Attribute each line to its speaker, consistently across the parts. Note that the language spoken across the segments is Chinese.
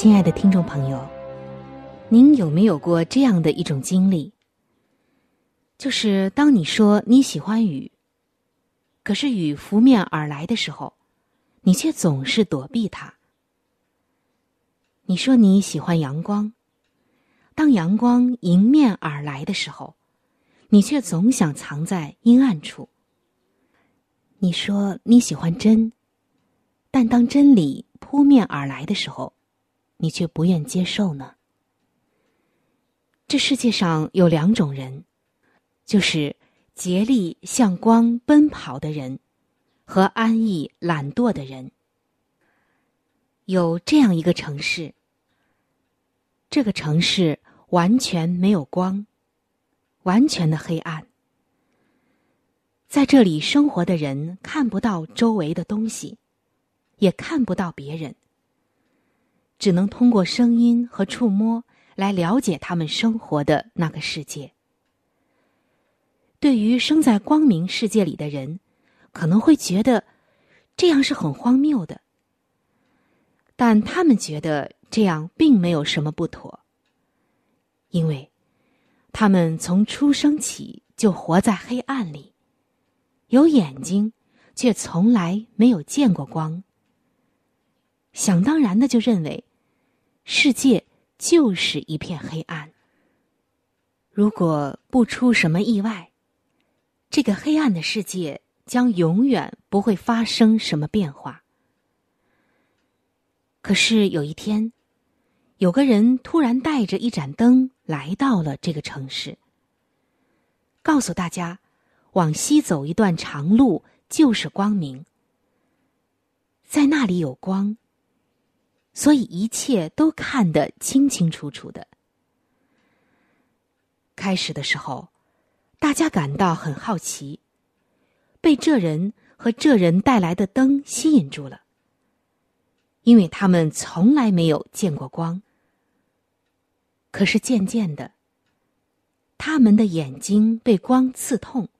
Speaker 1: 亲爱的听众朋友，您有没有过这样的一种经历？就是当你说你喜欢雨，可是雨拂面而来的时候，你却总是躲避它。你说你喜欢阳光，当阳光迎面而来的时候，你却总想藏在阴暗处。你说你喜欢真，但当真理扑面而来的时候，你却不愿接受呢？这世界上有两种人。就是竭力向光奔跑的人，和安逸懒惰的人。有这样一个城市，这个城市完全没有光，完全的黑暗。在这里生活的人看不到周围的东西，也看不到别人，只能通过声音和触摸来了解他们生活的那个世界。对于生在光明世界里的人，可能会觉得这样是很荒谬的，但他们觉得这样并没有什么不妥，因为他们从出生起就活在黑暗里，有眼睛却从来没有见过光，想当然的就认为世界就是一片黑暗。如果不出什么意外。这个黑暗的世界将永远不会发生什么变化。可是有一天，有个人突然带着一盏灯来到了这个城市，告诉大家，往西走一段长路就是光明，在那里有光，所以一切都看得清清楚楚的。开始的时候。大家感到很好奇，被这人和这人带来的灯吸引住了，因为他们从来没有见过光。可是渐渐的，他们的眼睛被光刺痛，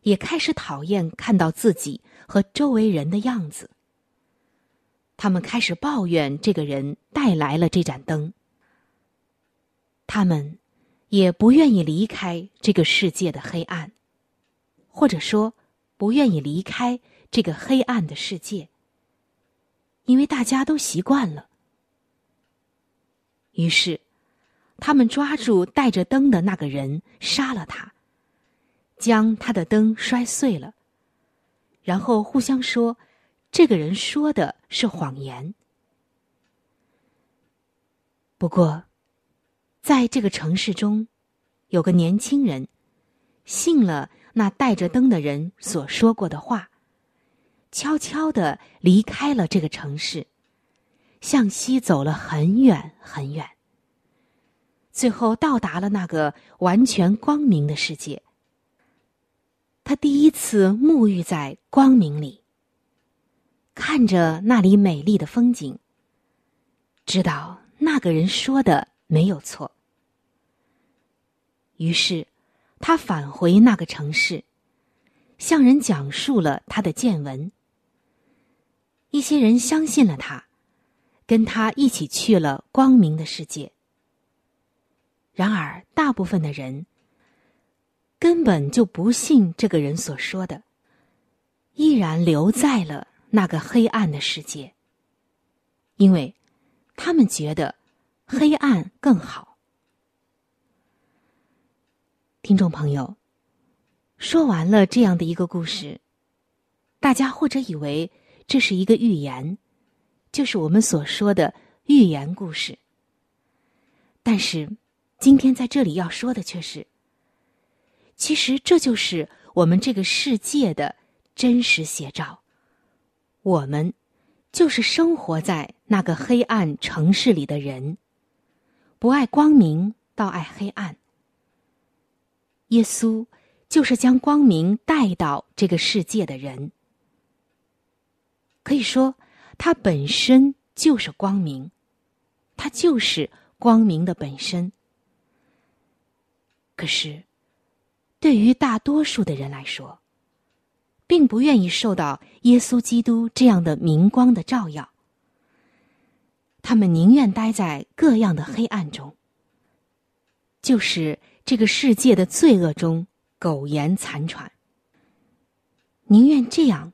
Speaker 1: 也开始讨厌看到自己和周围人的样子。他们开始抱怨这个人带来了这盏灯。他们。也不愿意离开这个世界的黑暗，或者说，不愿意离开这个黑暗的世界，因为大家都习惯了。于是，他们抓住带着灯的那个人，杀了他，将他的灯摔碎了，然后互相说：“这个人说的是谎言。”不过。在这个城市中，有个年轻人信了那带着灯的人所说过的话，悄悄的离开了这个城市，向西走了很远很远。最后到达了那个完全光明的世界。他第一次沐浴在光明里，看着那里美丽的风景，知道那个人说的没有错。于是，他返回那个城市，向人讲述了他的见闻。一些人相信了他，跟他一起去了光明的世界。然而，大部分的人根本就不信这个人所说的，依然留在了那个黑暗的世界。因为他们觉得黑暗更好。听众朋友，说完了这样的一个故事，大家或者以为这是一个寓言，就是我们所说的寓言故事。但是，今天在这里要说的却是，其实这就是我们这个世界的真实写照。我们就是生活在那个黑暗城市里的人，不爱光明，倒爱黑暗。耶稣就是将光明带到这个世界的人，可以说，他本身就是光明，他就是。光明的本身，可是，对于大多数的人来说，并不愿意受到耶稣基督这样的明光的照耀。他们宁愿待在各样的黑暗中，就是这个世界的罪恶中苟延残喘。宁愿这样，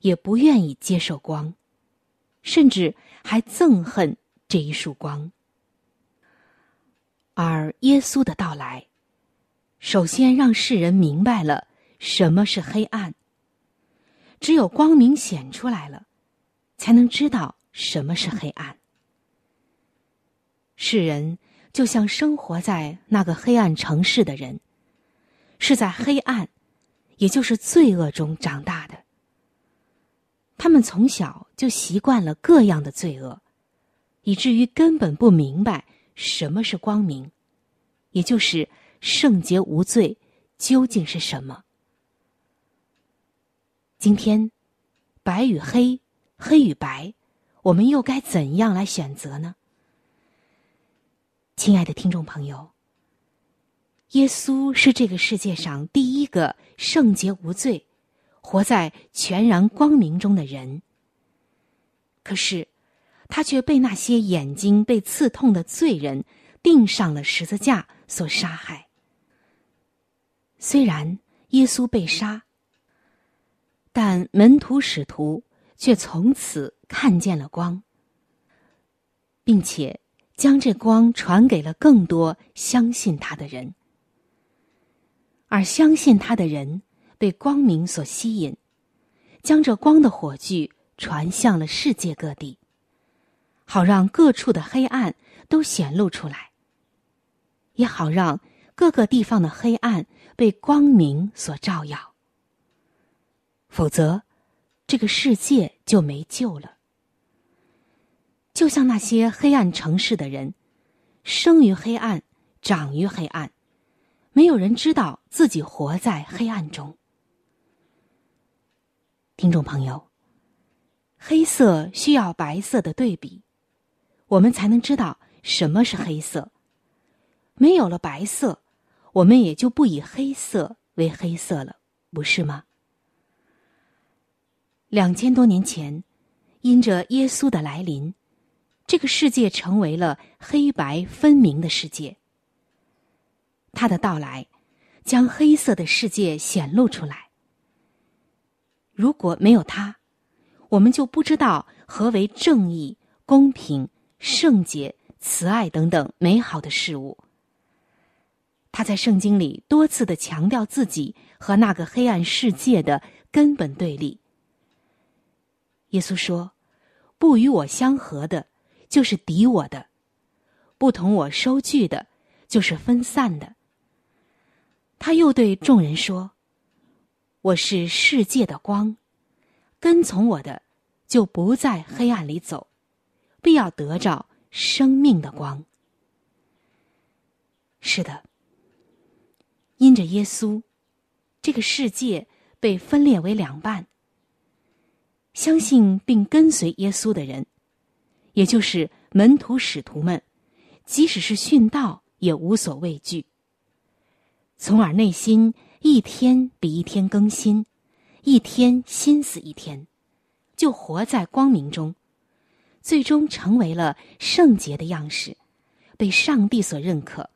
Speaker 1: 也不愿意接受光，甚至还憎恨这一束光。而耶稣的到来，首先让世人明白了什么是黑暗。只有光明显出来了，才能知道什么是黑暗。世人就像生活在那个黑暗城市的人，是在黑暗，也就是罪恶中长大的。他们从小就习惯了各样的罪恶，以至于根本不明白。什么是光明？也就是圣洁无罪，究竟是什么？今天，白与黑，黑与白，我们又该怎样来选择呢？亲爱的听众朋友，耶稣是这个世界上第一个圣洁无罪、活在全然光明中的人。可是。他却被那些眼睛被刺痛的罪人钉上了十字架所杀害。虽然耶稣被杀，但门徒使徒却从此看见了光，并且将这光传给了更多相信他的人。而相信他的人被光明所吸引，将这光的火炬传向了世界各地。好让各处的黑暗都显露出来，也好让各个地方的黑暗被光明所照耀。否则，这个世界就没救了。就像那些黑暗城市的人，生于黑暗，长于黑暗，没有人知道自己活在黑暗中。听众朋友，黑色需要白色的对比。我们才能知道什么是黑色。没有了白色，我们也就不以黑色为黑色了，不是吗？两千多年前，因着耶稣的来临，这个世界成为了黑白分明的世界。他的到来，将黑色的世界显露出来。如果没有他，我们就不知道何为正义、公平。圣洁、慈爱等等美好的事物。他在圣经里多次的强调自己和那个黑暗世界的根本对立。耶稣说：“不与我相合的，就是敌我的；不同我收据的，就是分散的。”他又对众人说：“我是世界的光，跟从我的，就不在黑暗里走。”必要得着生命的光。是的，因着耶稣，这个世界被分裂为两半。相信并跟随耶稣的人，也就是门徒使徒们，即使是殉道，也无所畏惧。从而内心一天比一天更新，一天心思一天，就活在光明中。最终成为了圣洁的样式，被上帝所认可，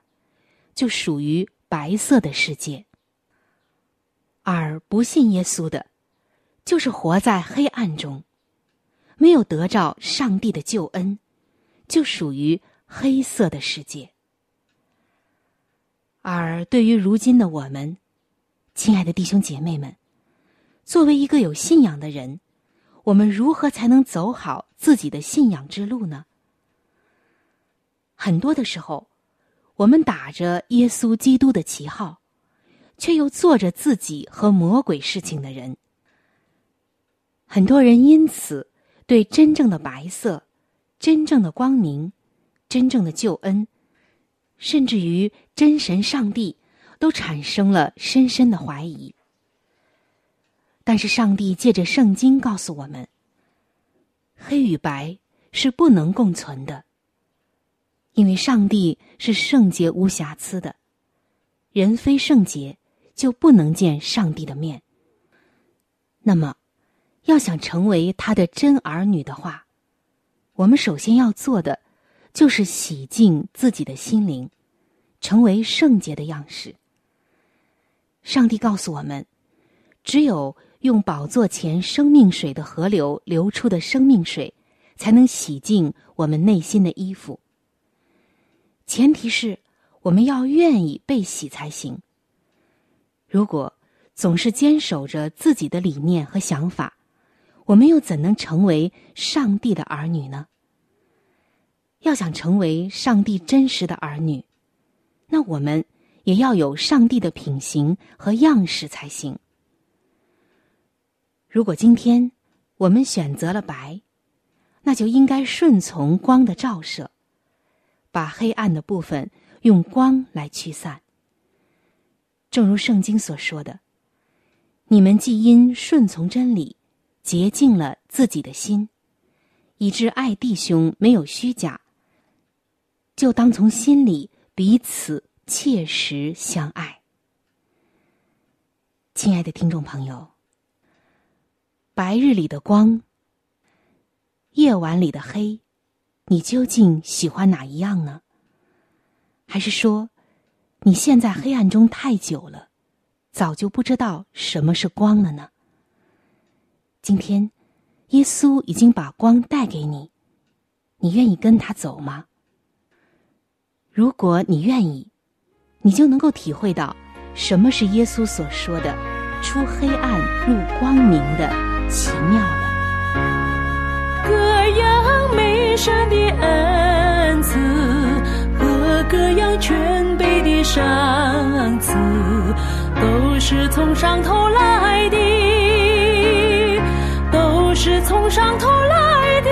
Speaker 1: 就属于白色的世界。而不信耶稣的，就是活在黑暗中，没有得着上帝的救恩，就属于黑色的世界。而对于如今的我们，亲爱的弟兄姐妹们，作为一个有信仰的人，我们如何才能走好自己的信仰之路呢？很多的时候，我们打着耶稣基督的旗号，却又做着自己和魔鬼事情的人。很多人因此对真正的白色、真正的光明、真正的救恩。甚至于真神上帝都产生了深深的怀疑。但是上帝借着圣经告诉我们，黑与白是不能共存的，因为上帝是圣洁无瑕疵的，人非圣洁就不能见上帝的面。那么，要想成为他的真儿女的话，我们首先要做的。就是洗净自己的心灵，成为圣洁的样式。上帝告诉我们，只有用宝座前生命水的河流流出的生命水，才能洗净我们内心的衣服。前提是我们要愿意被洗才行。如果总是坚守着自己的理念和想法，我们又怎能成为上帝的儿女呢？要想成为上帝真实的儿女，那我们也要有上帝的品行和样式才行。如果今天我们选择了白，那就应该顺从光的照射，把黑暗的部分用光来驱散。正如圣经所说的：“你们既因顺从真理，洁净了自己的心，以致爱弟兄没有虚假。”就当从心里彼此切实相爱，亲爱的听众朋友。白日里的光，夜晚里的黑，你究竟喜欢哪一样呢？还是说，你现在黑暗中太久了，早就不知道什么是光了呢？今天，耶稣已经把光带给你，你愿意跟他走吗？如果你愿意，你就能够体会到什么是耶稣所说的“出黑暗入光明”的奇妙了。
Speaker 2: 各样美善的恩赐和各样全备的赏赐，都是从上头来的，是从上头来的，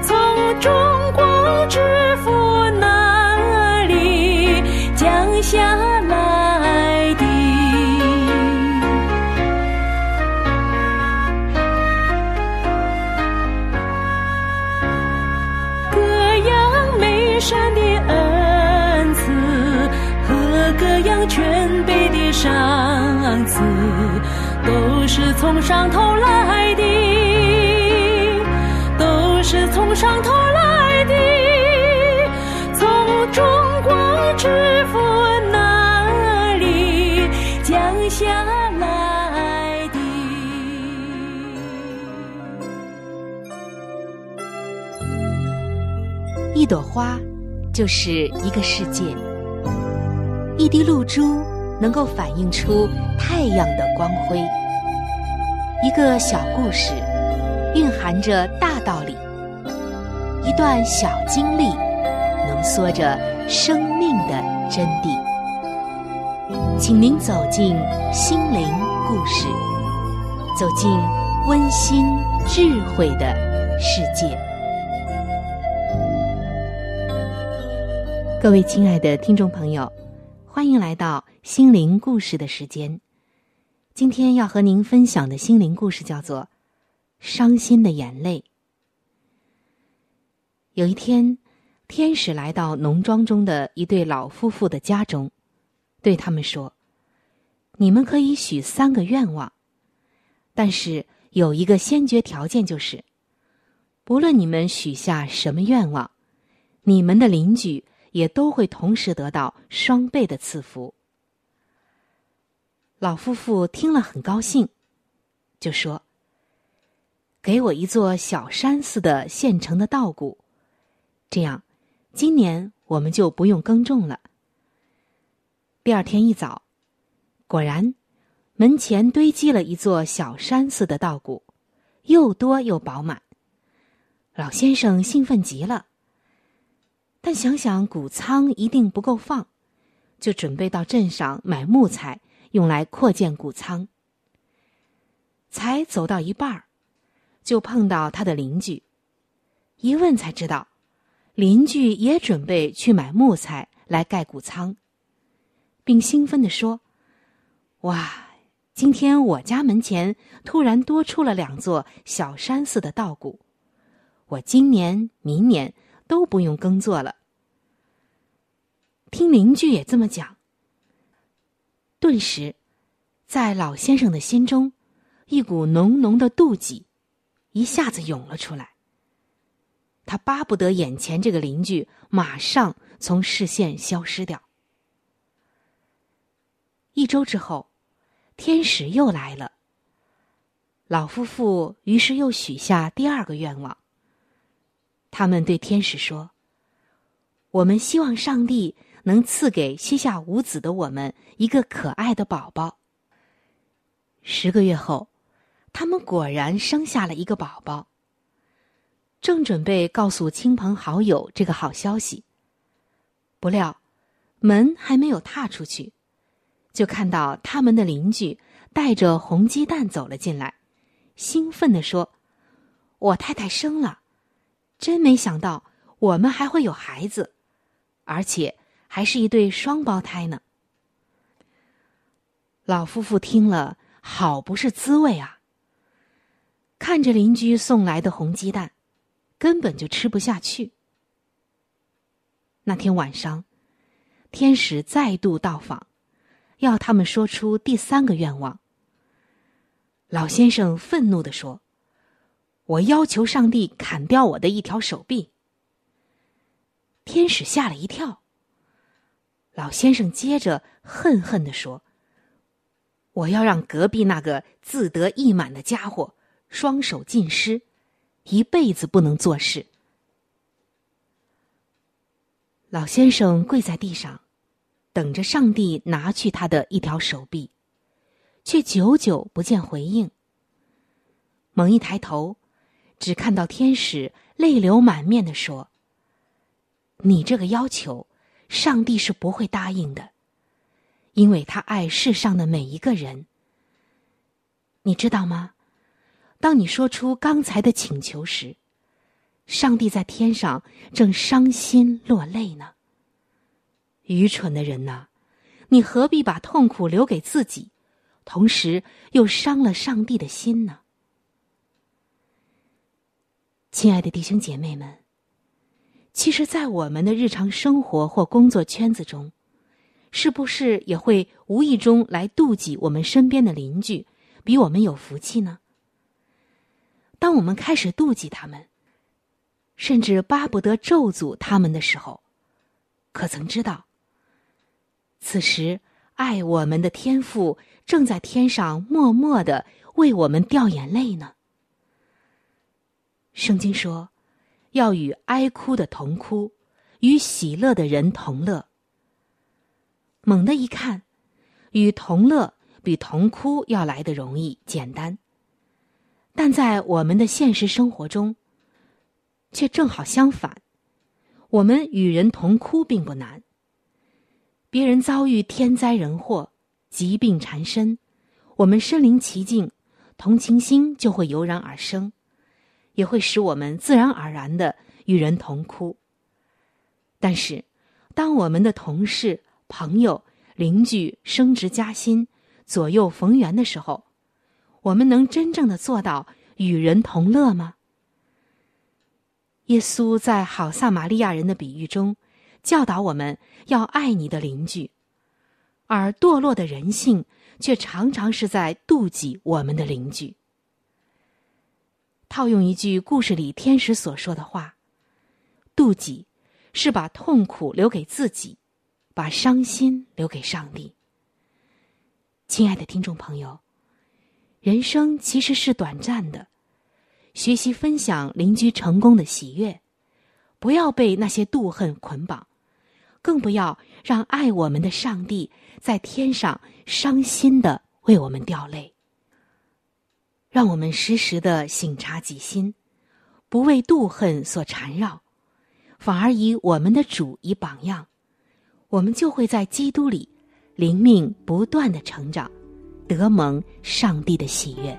Speaker 2: 从中国之父那里降。下来的各样美善的恩赐和各样全备的赏赐，都是从上头来下来的。
Speaker 1: 一朵花，就是一个世界；一滴露珠，能够反映出太阳的光辉；一个小故事，蕴含着大道理；一段小经历，浓缩着生命的真谛。请您走进心灵故事，走进温馨智慧的世界。各位亲爱的听众朋友，欢迎来到心灵故事的时间。今天要和您分享的心灵故事叫做《伤心的眼泪》。有一天，天使来到农庄中的一对老夫妇的家中。对他们说：“你们可以许三个愿望，但是有一个先决条件，就是不论你们许下什么愿望，你们的邻居也都会同时得到双倍的赐福。”老夫妇听了很高兴，就说：“给我一座小山似的现成的稻谷，这样，今年我们就不用耕种了。”第二天一早，果然，门前堆积了一座小山似的稻谷，又多又饱满。老先生兴奋极了，但想想谷仓一定不够放，就准备到镇上买木材，用来扩建谷仓。才走到一半儿，就碰到他的邻居，一问才知道，邻居也准备去买木材来盖谷仓。并兴奋地说：“哇，今天我家门前突然多出了两座小山似的稻谷，我今年、明年都不用耕作了。”听邻居也这么讲，顿时，在老先生的心中，一股浓浓的妒忌一下子涌了出来。他巴不得眼前这个邻居马上从视线消失掉。一周之后，天使又来了。老夫妇于是又许下第二个愿望。他们对天使说：“我们希望上帝能赐给膝下无子的我们一个可爱的宝宝。”十个月后，他们果然生下了一个宝宝。正准备告诉亲朋好友这个好消息，不料门还没有踏出去。就看到他们的邻居带着红鸡蛋走了进来，兴奋地说：“我太太生了，真没想到我们还会有孩子，而且还是一对双胞胎呢。”老夫妇听了，好不是滋味啊！看着邻居送来的红鸡蛋，根本就吃不下去。那天晚上，天使再度到访。要他们说出第三个愿望。老先生愤怒的说：“我要求上帝砍掉我的一条手臂。”天使吓了一跳。老先生接着恨恨的说：“我要让隔壁那个自得意满的家伙双手尽失，一辈子不能做事。”老先生跪在地上。等着上帝拿去他的一条手臂，却久久不见回应。猛一抬头，只看到天使泪流满面的说：“你这个要求，上帝是不会答应的，因为他爱世上的每一个人。你知道吗？当你说出刚才的请求时，上帝在天上正伤心落泪呢。”愚蠢的人呐，你何必把痛苦留给自己，同时又伤了上帝的心呢？亲爱的弟兄姐妹们，其实，在我们的日常生活或工作圈子中，是不是也会无意中来妒忌我们身边的邻居比我们有福气呢？当我们开始妒忌他们，甚至巴不得咒诅他们的时候，可曾知道？此时，爱我们的天父正在天上默默的为我们掉眼泪呢。圣经说：“要与哀哭的同哭，与喜乐的人同乐。”猛地一看，与同乐比同哭要来的容易简单，但在我们的现实生活中，却正好相反。我们与人同哭并不难。别人遭遇天灾人祸、疾病缠身，我们身临其境，同情心就会油然而生，也会使我们自然而然的与人同哭。但是，当我们的同事、朋友、邻居升职加薪、左右逢源的时候，我们能真正的做到与人同乐吗？耶稣在好撒玛利亚人的比喻中。教导我们要爱你的邻居，而堕落的人性却常常是在妒忌我们的邻居。套用一句故事里天使所说的话：“妒忌是把痛苦留给自己，把伤心留给上帝。”亲爱的听众朋友，人生其实是短暂的，学习分享邻居成功的喜悦，不要被那些妒恨捆绑，更不要让爱我们的上帝在天上伤心的为我们掉泪。让我们时时的省察己心，不为妒恨所缠绕，反而以我们的主以榜样，我们就会在基督里灵命不断的成长，得蒙上帝的喜悦。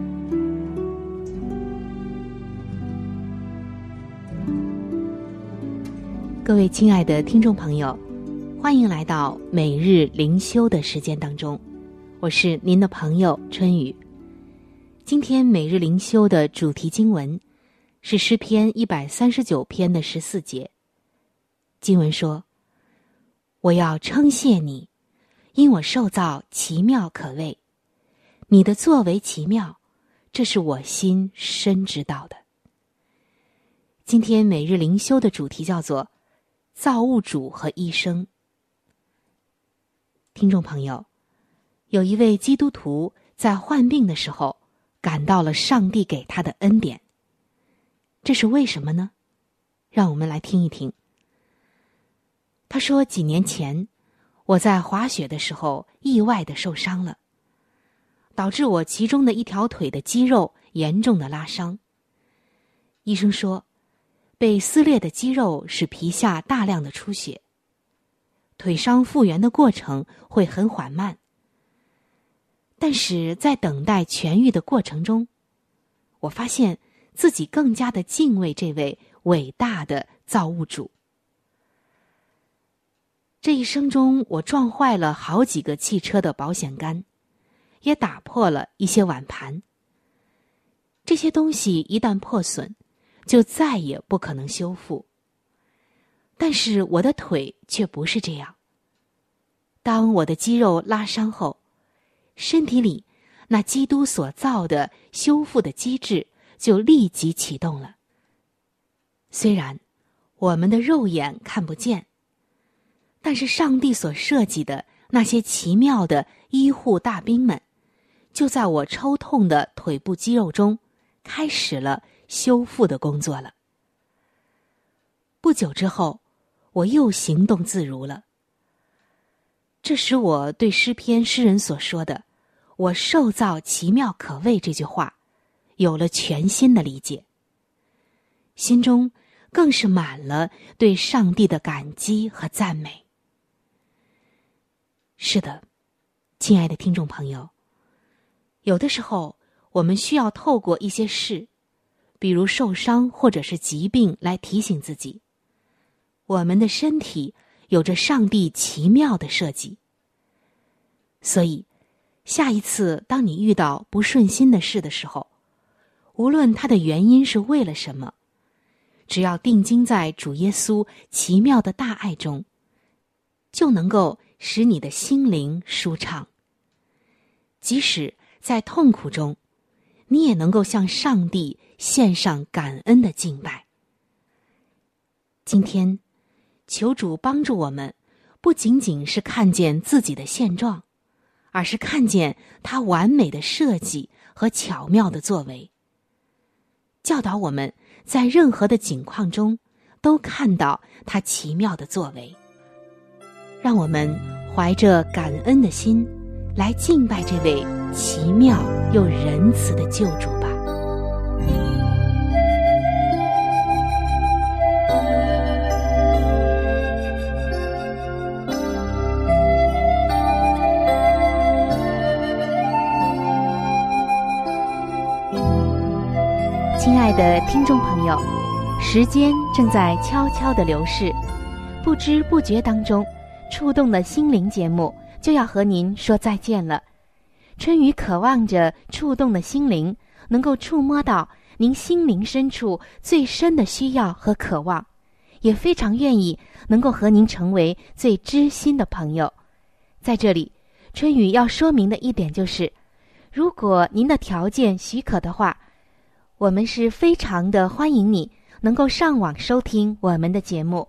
Speaker 1: 各位亲爱的听众朋友，欢迎来到每日灵修的时间当中，我是您的朋友春雨。今天每日灵修的主题经文是诗篇一百三十九篇的十四节。经文说：“我要称谢你，因我受造奇妙可畏，你的作为奇妙，这是我心深知道的。”今天每日灵修的主题叫做。造物主和医生，听众朋友，有一位基督徒在患病的时候感到了上帝给他的恩典。这是为什么呢？让我们来听一听。他说：“几年前，我在滑雪的时候意外的受伤了，导致我其中的一条腿的肌肉严重的拉伤。医生说。”被撕裂的肌肉使皮下大量的出血，腿伤复原的过程会很缓慢。但是在等待痊愈的过程中，我发现自己更加的敬畏这位伟大的造物主。这一生中，我撞坏了好几个汽车的保险杆，也打破了一些碗盘。这些东西一旦破损。就再也不可能修复。但是我的腿却不是这样。当我的肌肉拉伤后，身体里那基督所造的修复的机制就立即启动了。虽然我们的肉眼看不见，但是上帝所设计的那些奇妙的医护大兵们，就在我抽痛的腿部肌肉中开始了。修复的工作了。不久之后，我又行动自如了。这使我对诗篇诗人所说的“我受造奇妙可畏”这句话，有了全新的理解。心中更是满了对上帝的感激和赞美。是的，亲爱的听众朋友，有的时候我们需要透过一些事。比如受伤或者是疾病，来提醒自己，我们的身体有着上帝奇妙的设计。所以，下一次当你遇到不顺心的事的时候，无论它的原因是为了什么，只要定睛在主耶稣奇妙的大爱中，就能够使你的心灵舒畅。即使在痛苦中，你也能够向上帝。献上感恩的敬拜。今天，求主帮助我们，不仅仅是看见自己的现状，而是看见他完美的设计和巧妙的作为。教导我们在任何的境况中都看到他奇妙的作为。让我们怀着感恩的心，来敬拜这位奇妙又仁慈的救主吧。亲爱的听众朋友，时间正在悄悄的流逝，不知不觉当中，触动的心灵节目就要和您说再见了。春雨渴望着触动的心灵能够触摸到您心灵深处最深的需要和渴望，也非常愿意能够和您成为最知心的朋友。在这里，春雨要说明的一点就是，如果您的条件许可的话。我们是非常的欢迎你能够上网收听我们的节目，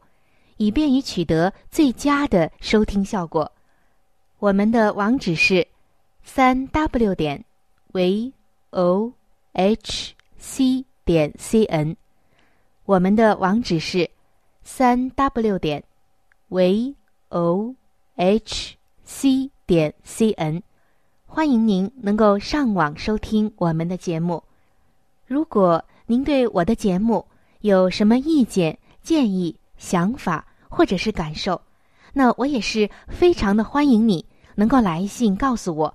Speaker 1: 以便于取得最佳的收听效果。我们的网址是三 w 点 v o h c 点 c n。我们的网址是三 w 点 v o h c 点 c n。欢迎您能够上网收听我们的节目。如果您对我的节目有什么意见、建议、想法或者是感受，那我也是非常的欢迎你能够来信告诉我。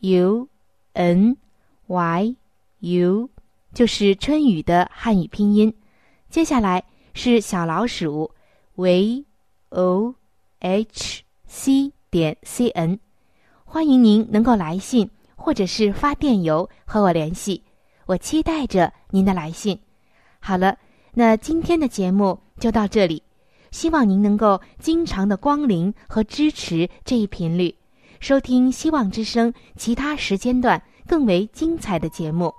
Speaker 1: u n y u，就是春雨的汉语拼音。接下来是小老鼠，v o h c 点 c n，欢迎您能够来信或者是发电邮和我联系。我期待着您的来信。好了，那今天的节目就到这里，希望您能够经常的光临和支持这一频率，收听希望之声其他时间段更为精彩的节目。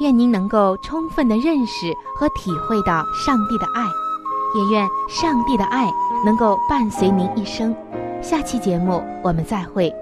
Speaker 1: 愿您能够充分的认识和体会到上帝的爱，也愿上帝的爱能够伴随您一生。下期节目我们再会。